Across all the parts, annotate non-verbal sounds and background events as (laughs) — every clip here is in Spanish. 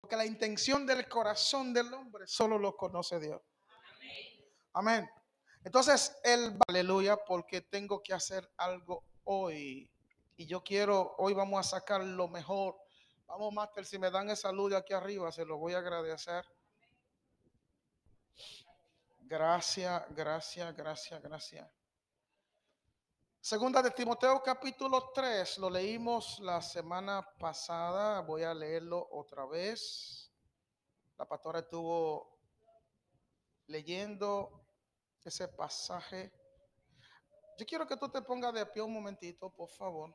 Porque la intención del corazón del hombre solo lo conoce Dios. Amén. Entonces, el aleluya, porque tengo que hacer algo hoy. Y yo quiero, hoy vamos a sacar lo mejor. Vamos, Master, si me dan esa luz de aquí arriba, se lo voy a agradecer. Gracias, gracias, gracias, gracias. Segunda de Timoteo capítulo 3, lo leímos la semana pasada, voy a leerlo otra vez. La pastora estuvo leyendo ese pasaje. Yo quiero que tú te pongas de pie un momentito, por favor.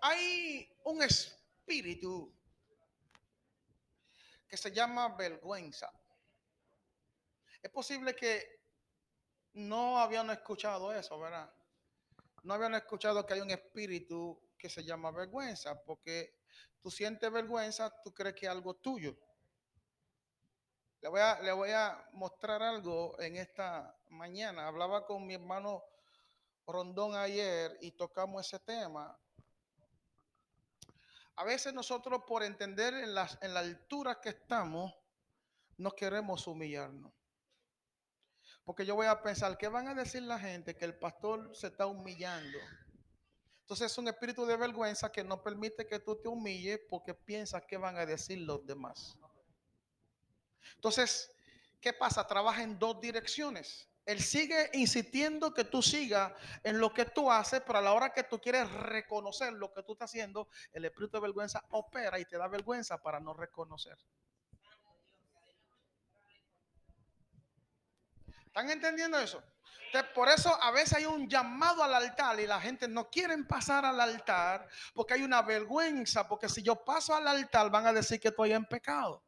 Hay un espíritu que se llama vergüenza. Es posible que no habían escuchado eso, ¿verdad? No habían escuchado que hay un espíritu que se llama vergüenza, porque tú sientes vergüenza, tú crees que es algo tuyo. Le voy, a, le voy a mostrar algo en esta mañana. Hablaba con mi hermano Rondón ayer y tocamos ese tema. A veces nosotros por entender en, las, en la altura que estamos, no queremos humillarnos. Porque yo voy a pensar, ¿qué van a decir la gente? Que el pastor se está humillando. Entonces es un espíritu de vergüenza que no permite que tú te humilles porque piensas que van a decir los demás. Entonces, ¿qué pasa? Trabaja en dos direcciones. Él sigue insistiendo que tú sigas en lo que tú haces, pero a la hora que tú quieres reconocer lo que tú estás haciendo, el espíritu de vergüenza opera y te da vergüenza para no reconocer. ¿Están entendiendo eso? por eso a veces hay un llamado al altar y la gente no quiere pasar al altar porque hay una vergüenza, porque si yo paso al altar van a decir que estoy en pecado.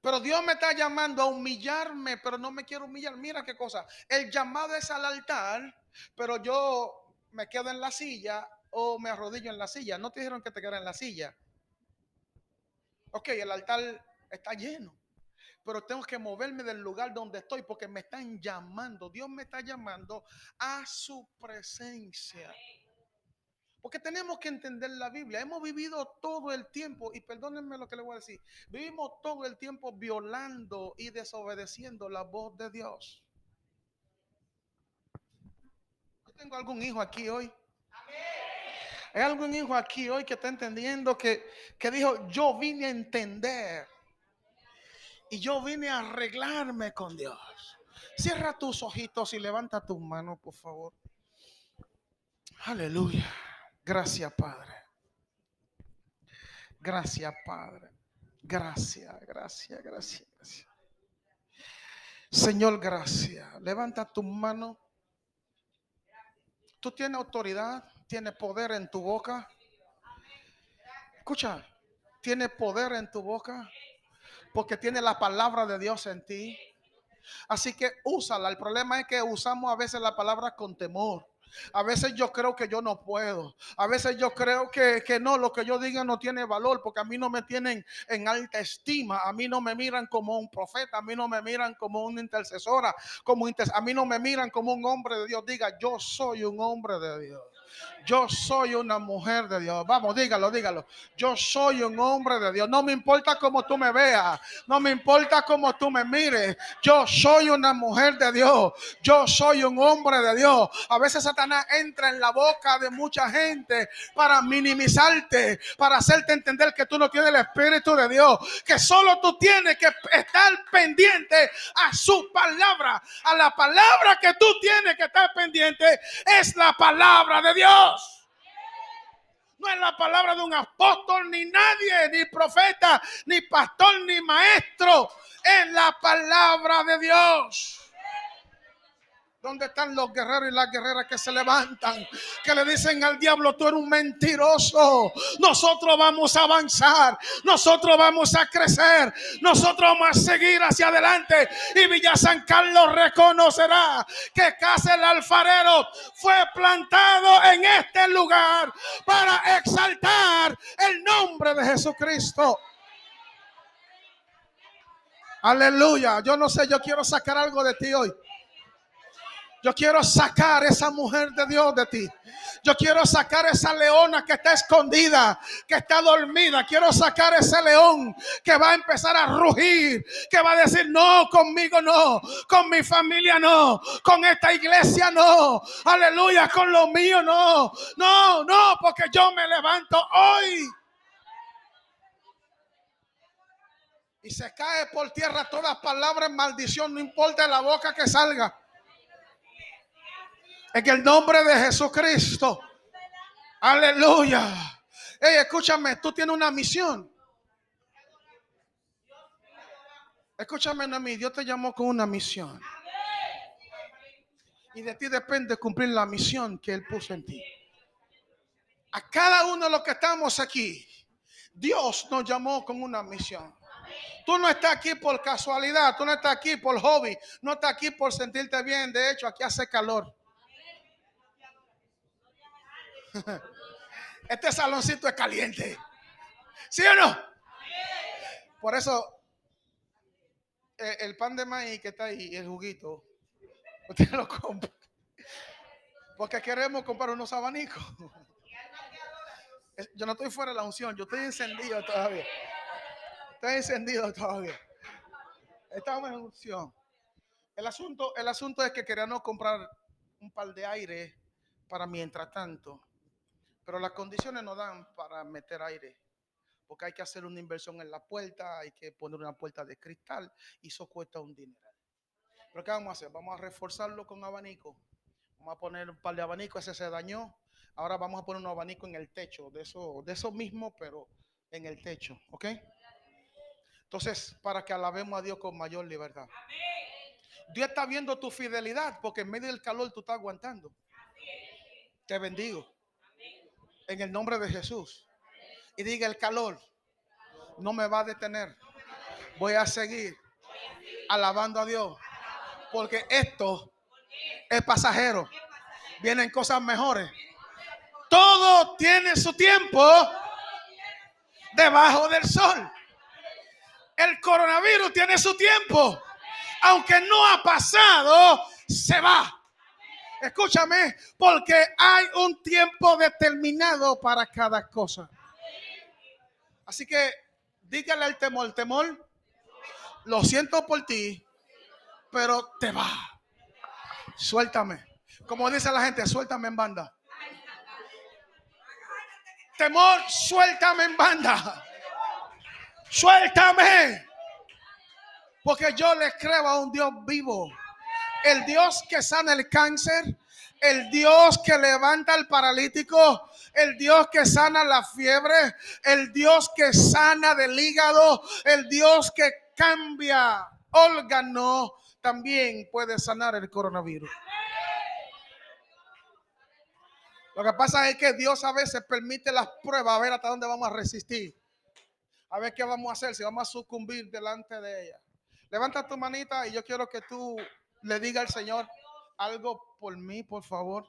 Pero Dios me está llamando a humillarme, pero no me quiero humillar. Mira qué cosa. El llamado es al altar, pero yo me quedo en la silla o me arrodillo en la silla. No te dijeron que te quedaras en la silla. Ok, el altar está lleno. Pero tengo que moverme del lugar donde estoy porque me están llamando. Dios me está llamando a su presencia. Porque tenemos que entender la Biblia. Hemos vivido todo el tiempo, y perdónenme lo que le voy a decir, vivimos todo el tiempo violando y desobedeciendo la voz de Dios. Tengo algún hijo aquí hoy. Hay algún hijo aquí hoy que está entendiendo que, que dijo, yo vine a entender. Y yo vine a arreglarme con Dios. Cierra tus ojitos y levanta tus manos, por favor. Aleluya. Gracias, Padre. Gracias, Padre. Gracias, gracias, gracias, gracias. Señor, gracias. Levanta tu mano. Tú tienes autoridad, tienes poder en tu boca. Escucha, tienes poder en tu boca porque tiene la palabra de Dios en ti. Así que úsala. El problema es que usamos a veces la palabra con temor. A veces yo creo que yo no puedo. A veces yo creo que, no, lo que yo diga no tiene valor porque a mí no me tienen en alta estima. A mí no me miran como un profeta. A mí no me miran como una intercesora. Como a mí no me miran como un hombre de Dios. Diga, yo soy un hombre de Dios. Yo soy una mujer de Dios. Vamos, dígalo, dígalo. Yo soy un hombre de Dios. No me importa cómo tú me veas. No me importa cómo tú me mires. Yo soy una mujer de Dios. Yo soy un hombre de Dios. A veces Satanás entra en la boca de mucha gente para minimizarte, para hacerte entender que tú no tienes el Espíritu de Dios. Que solo tú tienes que estar pendiente a su palabra. A la palabra que tú tienes que estar pendiente es la palabra de Dios. No es la palabra de un apóstol, ni nadie, ni profeta, ni pastor, ni maestro. Es la palabra de Dios. ¿Dónde están los guerreros y las guerreras que se levantan? Que le dicen al diablo, tú eres un mentiroso. Nosotros vamos a avanzar. Nosotros vamos a crecer. Nosotros vamos a seguir hacia adelante. Y Villa San Carlos reconocerá que Casa el Alfarero fue plantado en este lugar para exaltar el nombre de Jesucristo. Aleluya. Yo no sé, yo quiero sacar algo de ti hoy. Yo quiero sacar esa mujer de Dios de ti. Yo quiero sacar esa leona que está escondida, que está dormida. Quiero sacar ese león que va a empezar a rugir, que va a decir, no, conmigo no, con mi familia no, con esta iglesia no, aleluya, con lo mío no, no, no, porque yo me levanto hoy. Y se cae por tierra todas palabras maldición, no importa la boca que salga. En el nombre de Jesucristo. Aleluya. Hey, escúchame, tú tienes una misión. Escúchame a mí, Dios te llamó con una misión. Y de ti depende cumplir la misión que Él puso en ti. A cada uno de los que estamos aquí, Dios nos llamó con una misión. Tú no estás aquí por casualidad, tú no estás aquí por hobby, no estás aquí por sentirte bien. De hecho, aquí hace calor. (laughs) Este saloncito es caliente. ¿Sí o no? Por eso, eh, el pan de maíz que está ahí, el juguito, (laughs) usted lo compra. Porque queremos comprar unos abanicos. (laughs) Yo no estoy fuera de la unción, yo estoy encendido todavía. Estoy encendido todavía. Estamos en unción. El asunto, el asunto es que queríamos comprar un par de aire para mientras tanto. Pero las condiciones no dan para meter aire. Porque hay que hacer una inversión en la puerta, hay que poner una puerta de cristal y eso cuesta un dinero. Pero ¿qué vamos a hacer? Vamos a reforzarlo con abanico. Vamos a poner un par de abanicos, ese se dañó. Ahora vamos a poner un abanico en el techo, de eso, de eso mismo, pero en el techo, ¿ok? Entonces, para que alabemos a Dios con mayor libertad. Dios está viendo tu fidelidad, porque en medio del calor tú estás aguantando. Te bendigo en el nombre de Jesús. Y diga, el calor no me va a detener. Voy a seguir alabando a Dios. Porque esto es pasajero. Vienen cosas mejores. Todo tiene su tiempo debajo del sol. El coronavirus tiene su tiempo. Aunque no ha pasado, se va. Escúchame, porque hay un tiempo determinado para cada cosa. Así que dígale al temor, temor, lo siento por ti, pero te va. Suéltame. Como dice la gente, suéltame en banda. Temor, suéltame en banda. Suéltame. Porque yo le creo a un Dios vivo el Dios que sana el cáncer, el Dios que levanta al paralítico, el Dios que sana la fiebre, el Dios que sana del hígado, el Dios que cambia órgano, también puede sanar el coronavirus. Lo que pasa es que Dios a veces permite las pruebas a ver hasta dónde vamos a resistir. A ver qué vamos a hacer, si vamos a sucumbir delante de ella. Levanta tu manita y yo quiero que tú le diga al Señor algo por mí, por favor.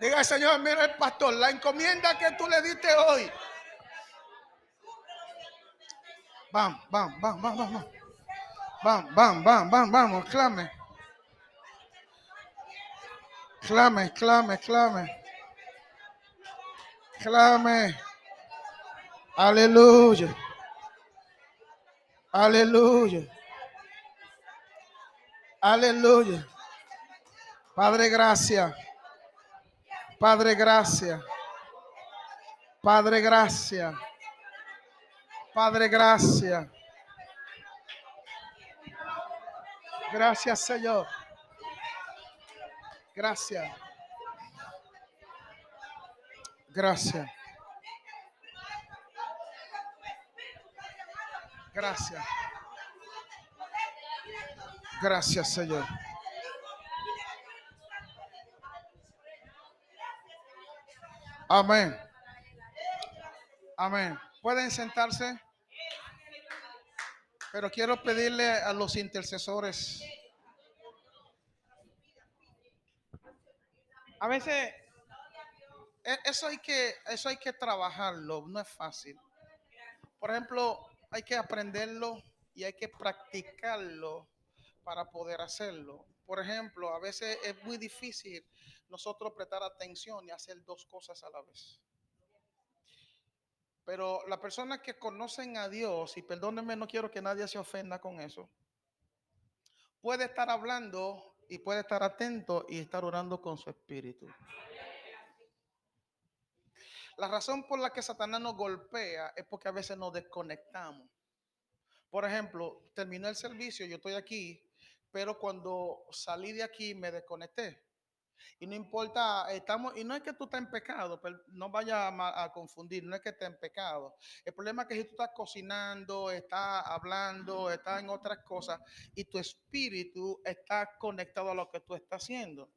Diga, al Señor, mira el pastor, la encomienda que tú le diste hoy. Vamos, vamos, vamos, vamos, vamos. Vamos, vamos, vamos, vamos, vamos, clame. Clame, clame, clame. Clame. Aleluya. Aleluya. Aleluya. Padre, gracias. Padre, gracias. Padre, gracias. Padre, gracias. Gracias, Señor. Gracias. Gracias. Gracias. Gracias, Señor. Amén. Amén. Pueden sentarse. Pero quiero pedirle a los intercesores. A veces e, eso hay que eso hay que trabajarlo, no es fácil. Por ejemplo, hay que aprenderlo y hay que practicarlo para poder hacerlo. Por ejemplo, a veces es muy difícil nosotros prestar atención y hacer dos cosas a la vez. Pero las personas que conocen a Dios, y perdónenme, no quiero que nadie se ofenda con eso, puede estar hablando y puede estar atento y estar orando con su espíritu. La razón por la que Satanás nos golpea es porque a veces nos desconectamos. Por ejemplo, terminó el servicio, yo estoy aquí, pero cuando salí de aquí me desconecté. Y no importa, estamos, y no es que tú estés en pecado, pero no vaya a, confundir, no es que estés en pecado. El problema es que si tú estás cocinando, estás hablando, estás en otras cosas y tu espíritu está conectado a lo que tú estás haciendo.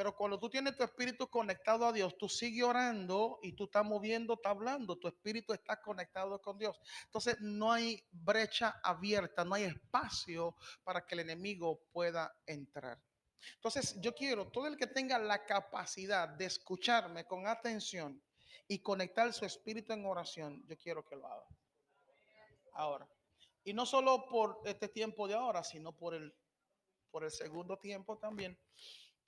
Pero cuando tú tienes tu espíritu conectado a Dios, tú sigues orando y tú estás moviendo, estás hablando, tu espíritu está conectado con Dios. Entonces no hay brecha abierta, no hay espacio para que el enemigo pueda entrar. Entonces yo quiero, todo el que tenga la capacidad de escucharme con atención y conectar su espíritu en oración, yo quiero que lo haga. Ahora. Y no solo por este tiempo de ahora, sino por el, por el segundo tiempo también.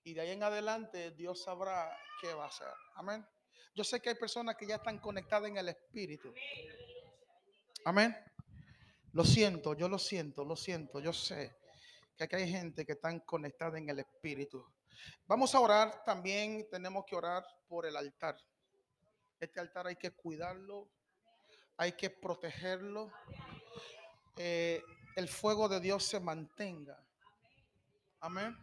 Y de ahí en adelante Dios sabrá qué va a hacer. Amén. Yo sé que hay personas que ya están conectadas en el Espíritu. Amén. Lo siento, yo lo siento, lo siento, yo sé que aquí hay gente que están conectada en el Espíritu. Vamos a orar también, tenemos que orar por el altar. Este altar hay que cuidarlo, hay que protegerlo. Eh, el fuego de Dios se mantenga. Amén.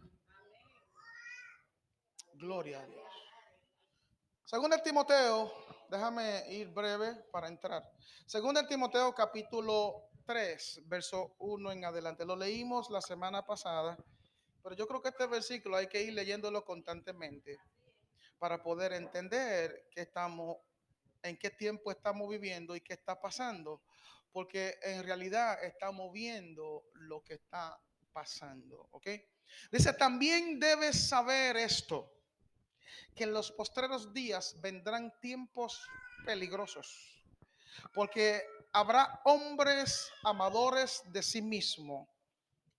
Gloria a Dios. Según el Timoteo, déjame ir breve para entrar. Según el Timoteo capítulo 3, verso 1 en adelante. Lo leímos la semana pasada, pero yo creo que este versículo hay que ir leyéndolo constantemente para poder entender que estamos, en qué tiempo estamos viviendo y qué está pasando, porque en realidad estamos viendo lo que está pasando, ¿ok? Dice, también debes saber esto que en los postreros días vendrán tiempos peligrosos, porque habrá hombres amadores de sí mismo,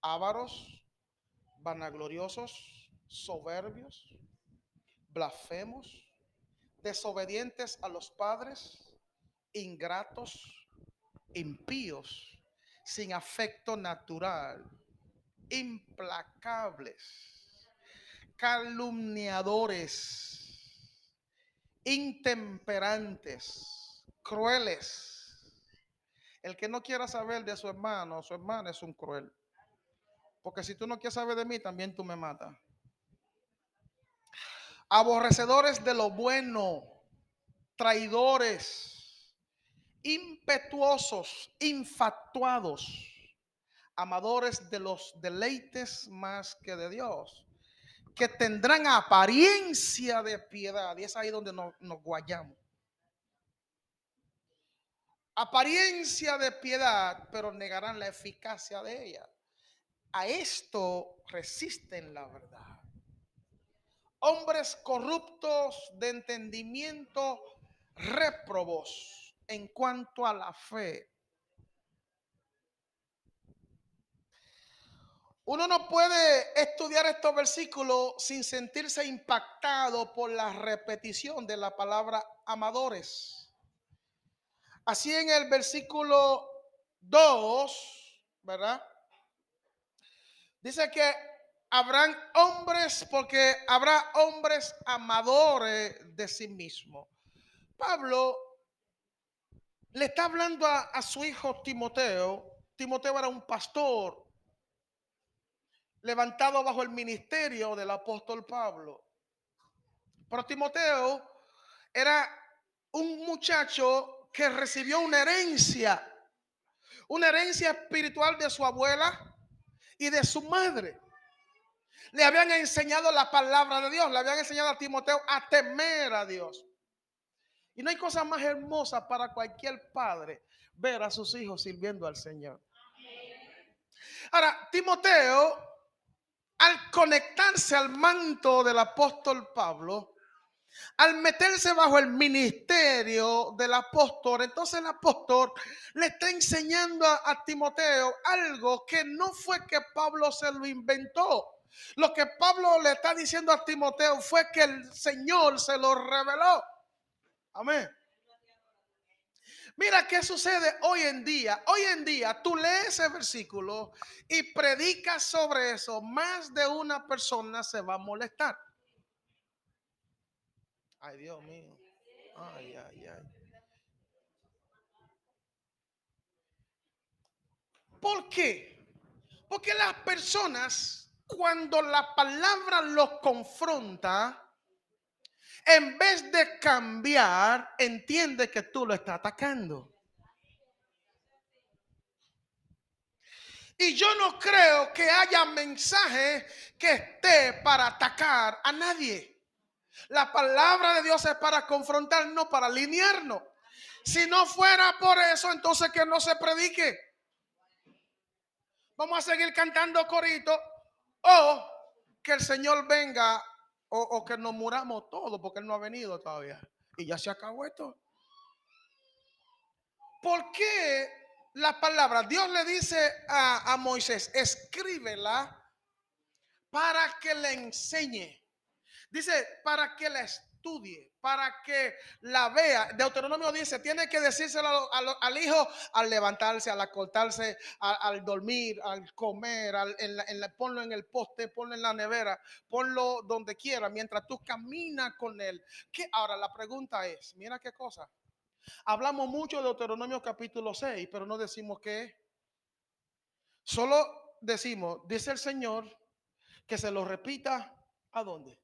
ávaros, vanagloriosos, soberbios, blasfemos, desobedientes a los padres, ingratos, impíos, sin afecto natural, implacables calumniadores, intemperantes, crueles. El que no quiera saber de su hermano o su hermana es un cruel. Porque si tú no quieres saber de mí, también tú me matas. Aborrecedores de lo bueno, traidores, impetuosos, infatuados, amadores de los deleites más que de Dios que tendrán apariencia de piedad. Y es ahí donde nos, guayamos. Apariencia de piedad, pero negarán la eficacia de ella. A esto resisten la verdad. Hombres corruptos de entendimiento, réprobos en cuanto a la fe Uno no puede estudiar estos versículos sin sentirse impactado por la repetición de la palabra amadores. Así en el versículo 2, ¿verdad? Dice que habrán hombres, porque habrá hombres amadores de sí mismo. Pablo le está hablando a, a su hijo Timoteo. Timoteo era un pastor levantado bajo el ministerio del apóstol Pablo. Pero Timoteo era un muchacho que recibió una herencia, una herencia espiritual de su abuela y de su madre. Le habían enseñado la palabra de Dios, le habían enseñado a Timoteo a temer a Dios. Y no hay cosa más hermosa para cualquier padre ver a sus hijos sirviendo al Señor. Ahora, Timoteo al conectarse al manto del apóstol Pablo, al meterse bajo el ministerio del apóstol, entonces el apóstol le está enseñando a, Timoteo algo que no fue que Pablo se lo inventó. Lo que Pablo le está diciendo a Timoteo fue que el Señor se lo reveló. Amén. Mira qué sucede hoy en día. Hoy en día tú lees ese versículo y predicas sobre eso. Más de una persona se va a molestar. Ay, Dios mío. Ay, ay, ay. ¿Por qué? Porque las personas, cuando la palabra los confronta, en vez de cambiar, entiende que tú lo estás atacando. Y yo no creo que haya mensaje que esté para atacar a nadie. La palabra de Dios es para confrontar, no para alinearnos. Si no fuera por eso, entonces que no se predique. Vamos a seguir cantando corito o que el Señor venga o, que nos muramos todos porque Él no ha venido todavía. Y ya se acabó esto. ¿Por qué la palabra? Dios le dice a, a Moisés, escríbela para que le enseñe. Dice, para que la estudie, para que la vea. Deuteronomio dice, tiene que decírselo al, hijo al levantarse, al acostarse, al, dormir, al comer, en la, ponlo en el poste, ponlo en la nevera, ponlo donde quiera, mientras tú caminas con él. ¿Qué? Ahora la pregunta es, mira qué cosa. Hablamos mucho de Deuteronomio capítulo 6, pero no decimos qué. Solo decimos, dice el Señor, que se lo repita a dónde.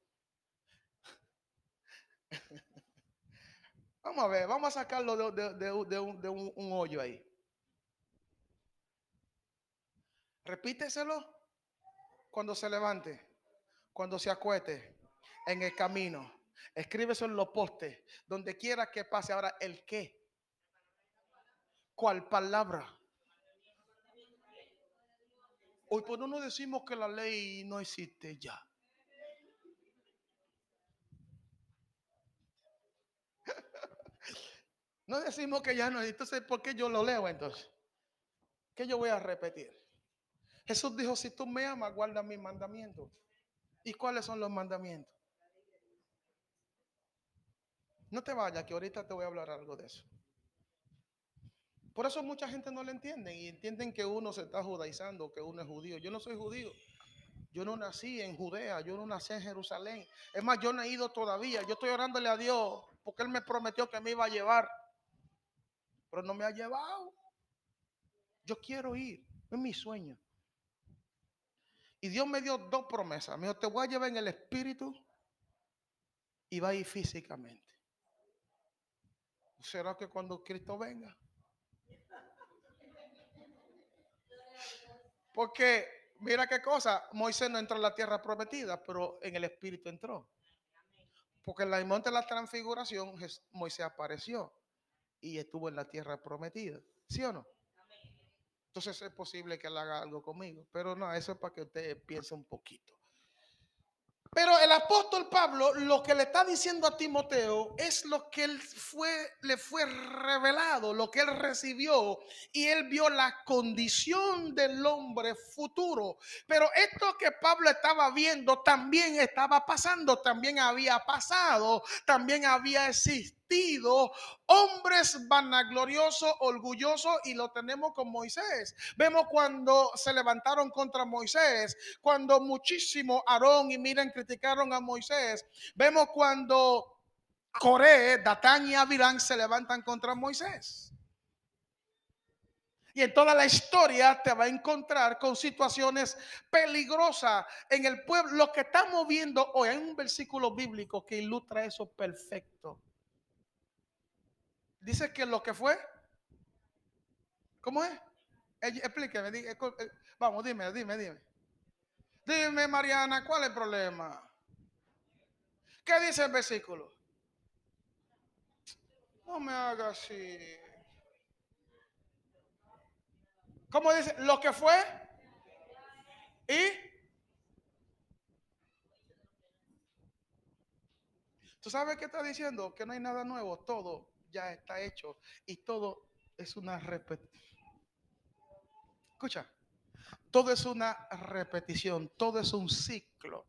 (laughs) Vamos a ver, vamos a sacarlo de, un, hoyo ahí. Repíteselo cuando se levante, cuando se acuete, en el camino. Escríbeselo en los postes, donde quiera que pase. Ahora, ¿el qué? ¿Cuál palabra? Hoy por no decimos que la ley no existe ya. No decimos que ya no. Entonces, ¿por qué yo lo leo entonces? ¿Qué yo voy a repetir? Jesús dijo, si tú me amas, guarda mis mandamientos. ¿Y cuáles son los mandamientos? No te vayas, que ahorita te voy a hablar algo de eso. Por eso mucha gente no lo entiende y entienden que uno se está judaizando, que uno es judío. Yo no soy judío. Yo no nací en Judea, yo no nací en Jerusalén. Es más, yo no he ido todavía. Yo estoy orándole a Dios porque Él me prometió que me iba a llevar pero no me ha llevado. Yo quiero ir, es mi sueño. Y Dios me dio dos promesas. Me dijo, te voy a llevar en el espíritu y va a ir físicamente. ¿Será que cuando Cristo venga? Porque mira qué cosa, Moisés no entró en la tierra prometida, pero en el espíritu entró. Porque en la monte de la transfiguración Moisés apareció y estuvo en la tierra prometida. ¿Sí o no? Entonces es posible que él haga algo conmigo. Pero no, eso es para que usted piense un poquito. Pero el apóstol Pablo lo que le está diciendo a Timoteo es lo que él fue, le fue revelado, lo que él recibió y él vio la condición del hombre futuro. Pero esto que Pablo estaba viendo también estaba pasando, también había pasado, también había existido hombres vanagloriosos, orgullosos, y lo tenemos con Moisés. Vemos cuando se levantaron contra Moisés, cuando muchísimo Aarón y Miren criticaron a Moisés. Vemos cuando Coré, Datán y Avirán se levantan contra Moisés. Y en toda la historia te va a encontrar con situaciones peligrosas en el pueblo. Lo que estamos viendo hoy, hay un versículo bíblico que ilustra eso perfecto. Dice que lo que fue. ¿Cómo es? Explíqueme. Eh, vamos, dime, dime, dime. Dime, Mariana, ¿cuál es el problema? ¿Qué dice el versículo? No me haga así. ¿Cómo dice? Lo que fue. Y. ¿Tú sabes qué está diciendo? Que no hay nada nuevo, todo ya está hecho y todo es una repetición. Escucha, todo es una repetición, todo es un ciclo.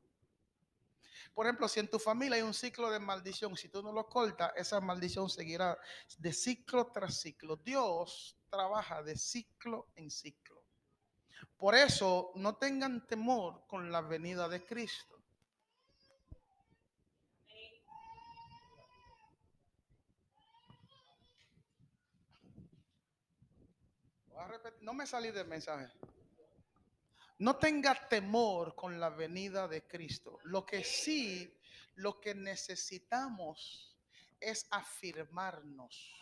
Por ejemplo, si en tu familia hay un ciclo de maldición, si tú no lo cortas, esa maldición seguirá de ciclo tras ciclo. Dios trabaja de ciclo en ciclo. Por eso no tengan temor con la venida de Cristo. No me salí del mensaje. No tenga temor con la venida de Cristo. Lo que sí, lo que necesitamos es afirmarnos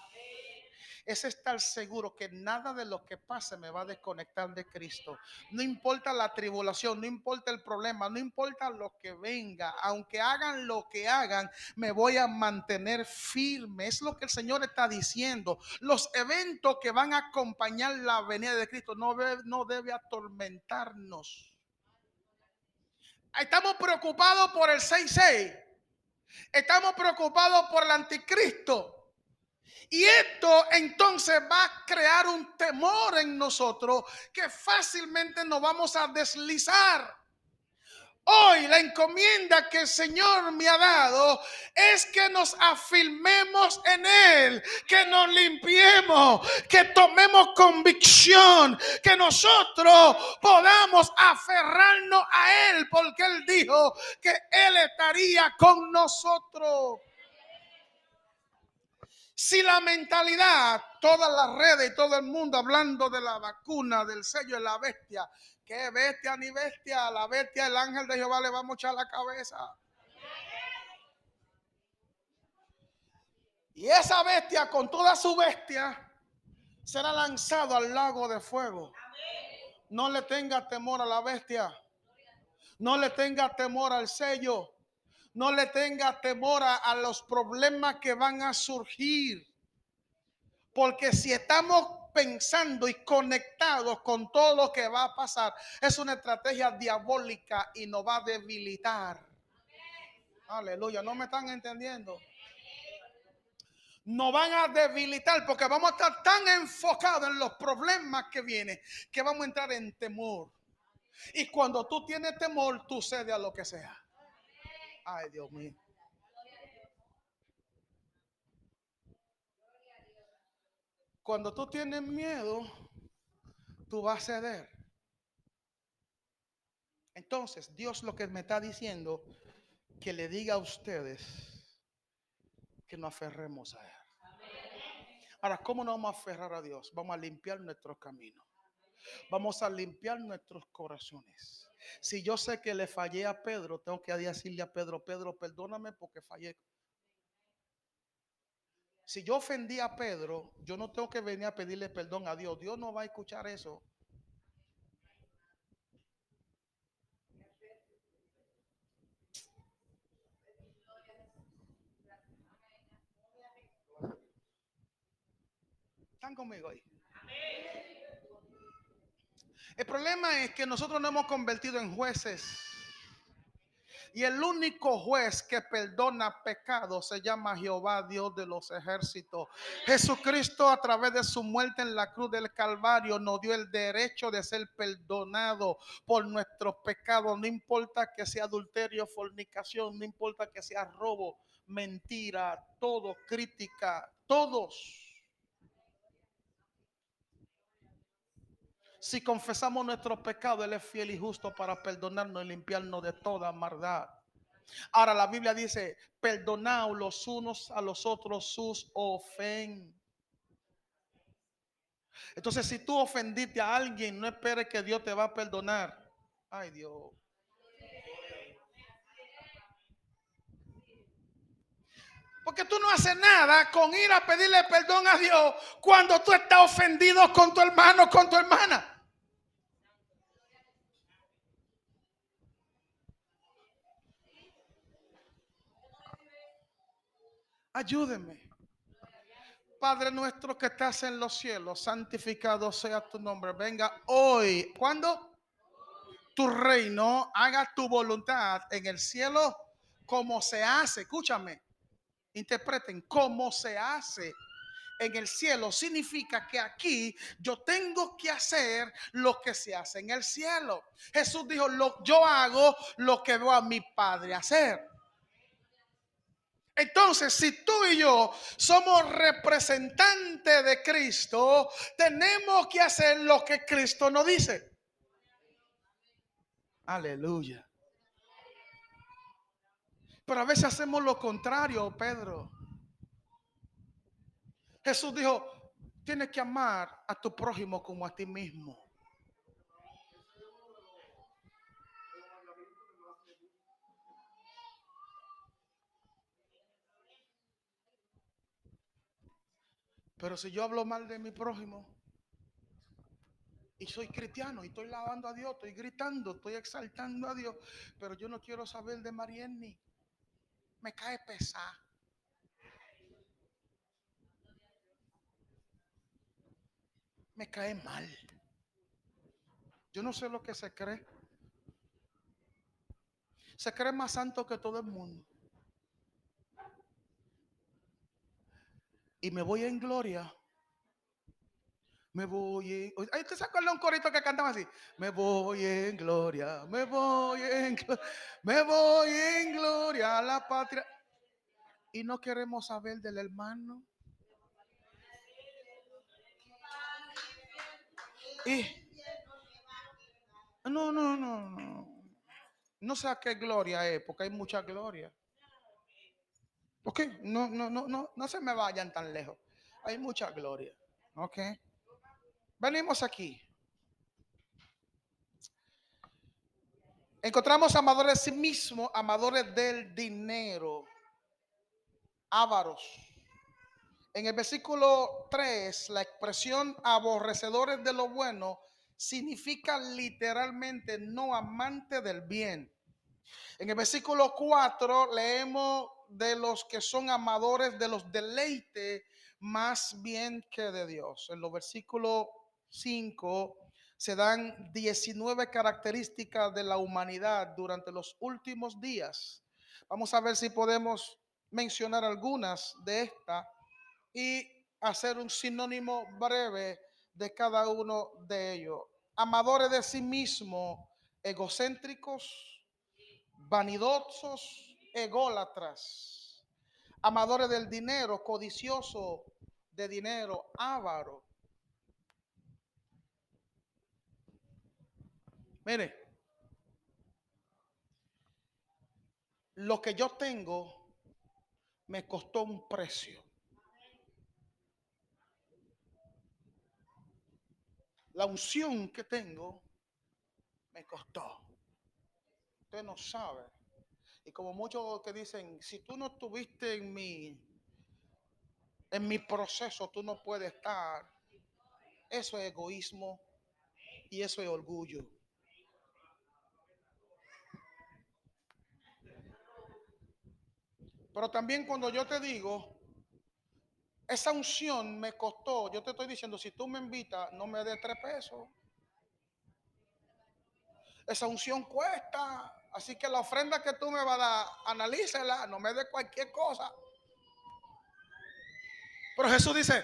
es estar seguro que nada de lo que pase me va a desconectar de Cristo. No importa la tribulación, no importa el problema, no importa lo que venga, aunque hagan lo que hagan, me voy a mantener firme. Es lo que el Señor está diciendo. Los eventos que van a acompañar la venida de Cristo no no debe atormentarnos. Estamos preocupados por el 6-6. Estamos preocupados por el anticristo. Y esto entonces va a crear un temor en nosotros que fácilmente nos vamos a deslizar. Hoy la encomienda que el Señor me ha dado es que nos afirmemos en Él, que nos limpiemos, que tomemos convicción, que nosotros podamos aferrarnos a Él, porque Él dijo que Él estaría con nosotros. Si la mentalidad, todas las redes y todo el mundo hablando de la vacuna, del sello de la bestia, que bestia ni bestia, la bestia, el ángel de Jehová le va a mochar la cabeza. Y esa bestia, con toda su bestia, será lanzado al lago de fuego. No le tenga temor a la bestia. No le tenga temor al sello no le tenga temor a, los problemas que van a surgir. Porque si estamos pensando y conectados con todo lo que va a pasar, es una estrategia diabólica y nos va a debilitar. Aleluya, no me están entendiendo. Nos van a debilitar porque vamos a estar tan enfocados en los problemas que vienen que vamos a entrar en temor. Y cuando tú tienes temor, tú cedes a lo que sea. Ay, Dios mío. Cuando tú tienes miedo, tú vas a ceder. Entonces, Dios lo que me está diciendo, que le diga a ustedes que nos aferremos a Él. Ahora, ¿cómo nos vamos a aferrar a Dios? Vamos a limpiar nuestros caminos. Vamos a limpiar nuestros corazones. Si yo sé que le fallé a Pedro, tengo que decirle a Pedro, Pedro, perdóname porque fallé. Si yo ofendí a Pedro, yo no tengo que venir a pedirle perdón a Dios. Dios no va a escuchar eso. ¿Están conmigo ahí? El problema es que nosotros nos hemos convertido en jueces. Y el único juez que perdona pecado se llama Jehová, Dios de los ejércitos. Jesucristo a través de su muerte en la cruz del Calvario nos dio el derecho de ser perdonado por nuestros pecados. No importa que sea adulterio, fornicación, no importa que sea robo, mentira, todo, crítica, todos Si confesamos nuestros pecados, Él es fiel y justo para perdonarnos y limpiarnos de toda maldad. Ahora la Biblia dice, perdonaos los unos a los otros sus ofensas. Entonces, si tú ofendiste a alguien, no esperes que Dios te va a perdonar. Ay, Dios. Porque tú no haces nada con ir a pedirle perdón a Dios cuando tú estás ofendido con tu hermano, con tu hermana. Ayúdeme. Padre nuestro que estás en los cielos, santificado sea tu nombre. Venga hoy. ¿Cuándo? Tu reino, haga tu voluntad en el cielo como se hace. Escúchame. interpreten, cómo se hace en el cielo significa que aquí yo tengo que hacer lo que se hace en el cielo. Jesús dijo, lo, yo hago lo que veo a mi Padre hacer. Entonces, si tú y yo somos representantes de Cristo, tenemos que hacer lo que Cristo nos dice. Aleluya. Pero a veces hacemos lo contrario, Pedro. Jesús dijo, tienes que amar a tu prójimo como a ti mismo. Pero si yo hablo mal de mi prójimo y soy cristiano y estoy lavando a Dios, estoy gritando, estoy exaltando a Dios, pero yo no quiero saber de Marienni, me cae pesado. me cae mal. Yo no sé lo que se cree. Se cree más santo que todo el mundo. Y me voy en gloria. Me voy en. Ay, ¿Usted se acuerda un corito que cantaba así? Me voy en gloria, me voy en gloria, me voy en gloria a la patria. Y no queremos saber del hermano. no, no, no, no. No sé a qué gloria es, porque hay mucha gloria. Ok, no, no, no, no, no se me vayan tan lejos. Hay mucha gloria. Ok. Venimos aquí. Encontramos amadores de sí mismos, amadores del dinero, ávaros. En el versículo 3, la expresión aborrecedores de lo bueno significa literalmente no amante del bien. En el versículo 4 leemos de los que son amadores de los deleites más bien que de Dios. En los versículos 5 se dan 19 características de la humanidad durante los últimos días. Vamos a ver si podemos mencionar algunas de estas y hacer un sinónimo breve de cada uno de ellos. Amadores de sí mismo, egocéntricos, vanidosos, ególatras, amadores del dinero, codicioso de dinero, avaro. Mire, lo que yo tengo me costó un precio. La unción que tengo me costó. Usted no sabe. Como muchos que dicen, si tú no estuviste en mi, en mi proceso, tú no puedes estar. Eso es egoísmo y eso es orgullo. Pero también cuando yo te digo, esa unción me costó, yo te estoy diciendo, si tú me invitas, no me des tres pesos. Esa unción cuesta. Así que la ofrenda que tú me vas a dar, analícela, no me dé cualquier cosa. Pero Jesús dice,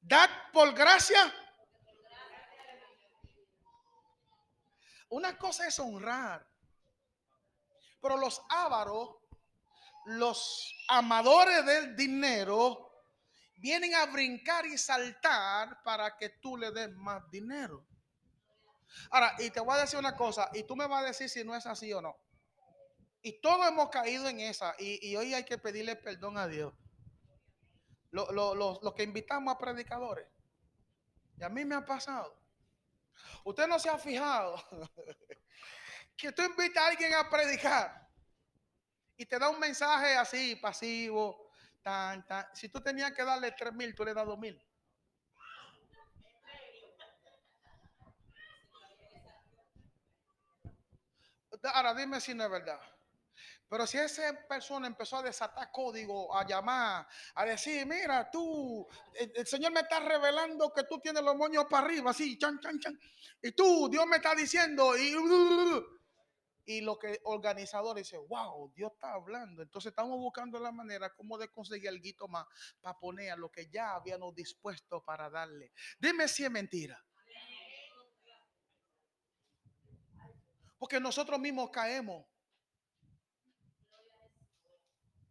dad por gracia. Una cosa es honrar, pero los ávaros, los amadores del dinero, vienen a brincar y saltar para que tú le des más dinero. Ahora, y te voy a decir una cosa, y tú me vas a decir si no es así o no. Y todos hemos caído en esa, y, hoy hay que pedirle perdón a Dios. Los lo, que invitamos a predicadores, y a mí me ha pasado. Usted no se ha fijado (laughs) que tú invitas a alguien a predicar y te da un mensaje así, pasivo, si tú tenías que darle tres mil, tú le das dos mil. Ahora dime si no es verdad. Pero si esa persona empezó a desatar código, a llamar, a decir, mira, tú, el, Señor me está revelando que tú tienes los moños para arriba, así, chan, chan, chan. Y tú, Dios me está diciendo, y... y lo que organizador dice, wow, Dios está hablando. Entonces estamos buscando la manera como de conseguir algo más para poner a lo que ya habíamos dispuesto para darle. Dime si es mentira. Porque nosotros mismos caemos